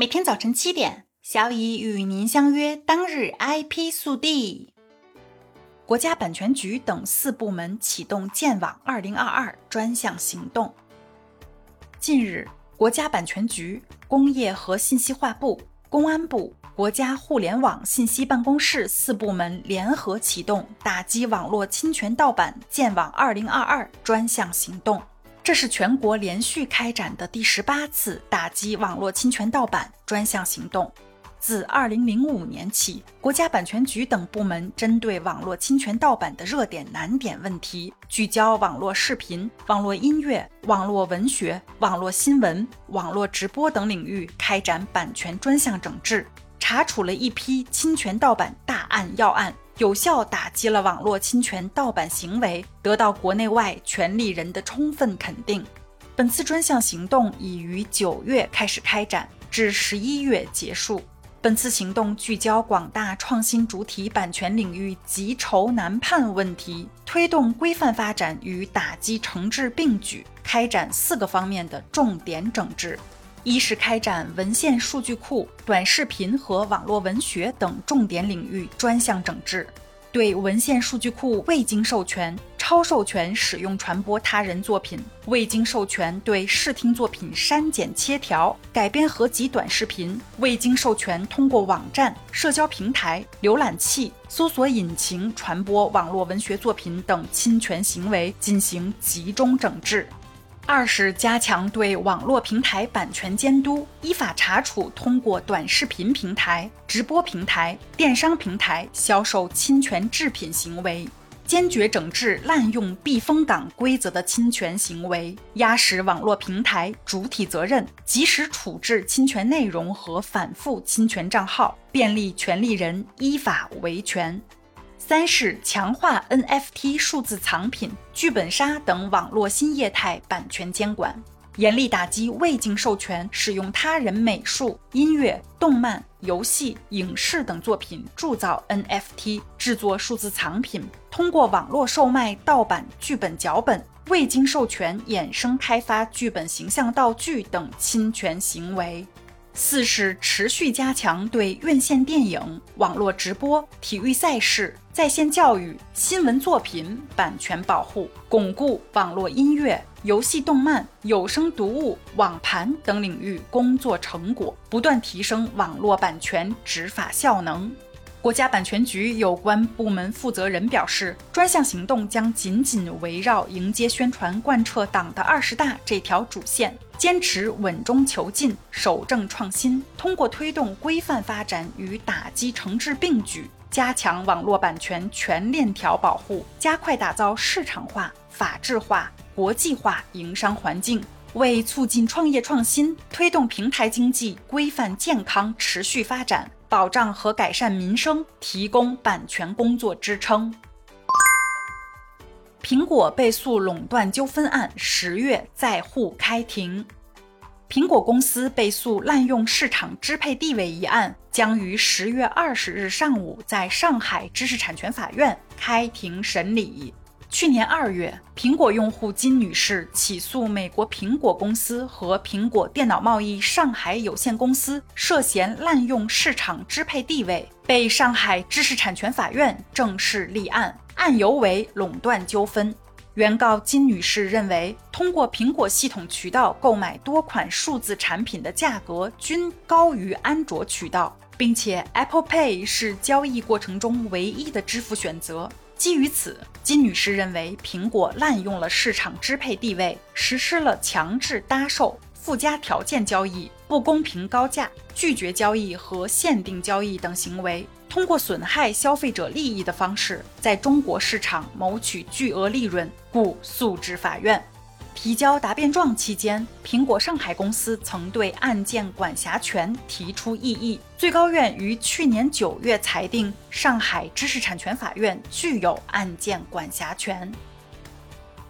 每天早晨七点，小乙与您相约。当日 IP 速递，国家版权局等四部门启动建网二零二二专项行动。近日，国家版权局、工业和信息化部、公安部、国家互联网信息办公室四部门联合启动打击网络侵权盗版建网二零二二专项行动。这是全国连续开展的第十八次打击网络侵权盗版专项行动。自二零零五年起，国家版权局等部门针对网络侵权盗版的热点难点问题，聚焦网络视频、网络音乐、网络文学、网络新闻、网络直播等领域开展版权专项整治，查处了一批侵权盗版大案要案。有效打击了网络侵权盗版行为，得到国内外权利人的充分肯定。本次专项行动已于九月开始开展，至十一月结束。本次行动聚焦广大创新主体版权领域极筹难判问题，推动规范发展与打击惩治并举，开展四个方面的重点整治。一是开展文献数据库、短视频和网络文学等重点领域专项整治，对文献数据库未经授权、超授权使用传播他人作品、未经授权对视听作品删减切条、改编合集短视频、未经授权通过网站、社交平台、浏览器、搜索引擎传播网络文学作品等侵权行为进行集中整治。二是加强对网络平台版权监督，依法查处通过短视频平台、直播平台、电商平台销售侵权制品行为，坚决整治滥用避风港规则的侵权行为，压实网络平台主体责任，及时处置侵权内容和反复侵权账号，便利权利人依法维权。三是强化 NFT 数字藏品、剧本杀等网络新业态版权监管，严厉打击未经授权使用他人美术、音乐、动漫、游戏、影视等作品铸造 NFT、制作数字藏品，通过网络售卖盗版剧本脚本、未经授权衍生开发剧本形象道具等侵权行为。四是持续加强对院线电影、网络直播、体育赛事、在线教育、新闻作品版权保护，巩固网络音乐、游戏、动漫、有声读物、网盘等领域工作成果，不断提升网络版权执法效能。国家版权局有关部门负责人表示，专项行动将紧紧围绕迎接宣传、贯彻党的二十大这条主线，坚持稳中求进、守正创新，通过推动规范发展与打击惩治并举，加强网络版权全链条保护，加快打造市场化、法治化、国际化营商环境，为促进创业创新、推动平台经济规范健康持续发展。保障和改善民生提供版权工作支撑。苹果被诉垄断纠纷案十月在沪开庭，苹果公司被诉滥用市场支配地位一案将于十月二十日上午在上海知识产权法院开庭审理。去年二月，苹果用户金女士起诉美国苹果公司和苹果电脑贸易上海有限公司涉嫌滥用市场支配地位，被上海知识产权法院正式立案，案由为垄断纠纷。原告金女士认为，通过苹果系统渠道购买多款数字产品的价格均高于安卓渠道，并且 Apple Pay 是交易过程中唯一的支付选择。基于此，金女士认为苹果滥用了市场支配地位，实施了强制搭售、附加条件交易、不公平高价、拒绝交易和限定交易等行为，通过损害消费者利益的方式，在中国市场谋取巨额利润，故诉至法院。提交答辩状期间，苹果上海公司曾对案件管辖权提出异议。最高院于去年九月裁定，上海知识产权法院具有案件管辖权。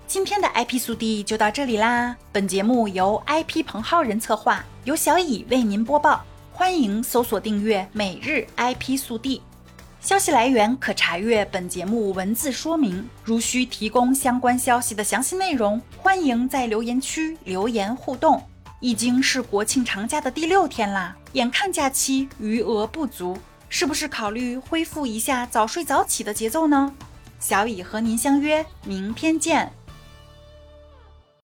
今天的 IP 速递就到这里啦！本节目由 IP 彭浩人策划，由小乙为您播报。欢迎搜索订阅每日 IP 速递。消息来源可查阅本节目文字说明。如需提供相关消息的详细内容，欢迎在留言区留言互动。已经是国庆长假的第六天啦，眼看假期余额不足，是不是考虑恢复一下早睡早起的节奏呢？小乙和您相约明天见。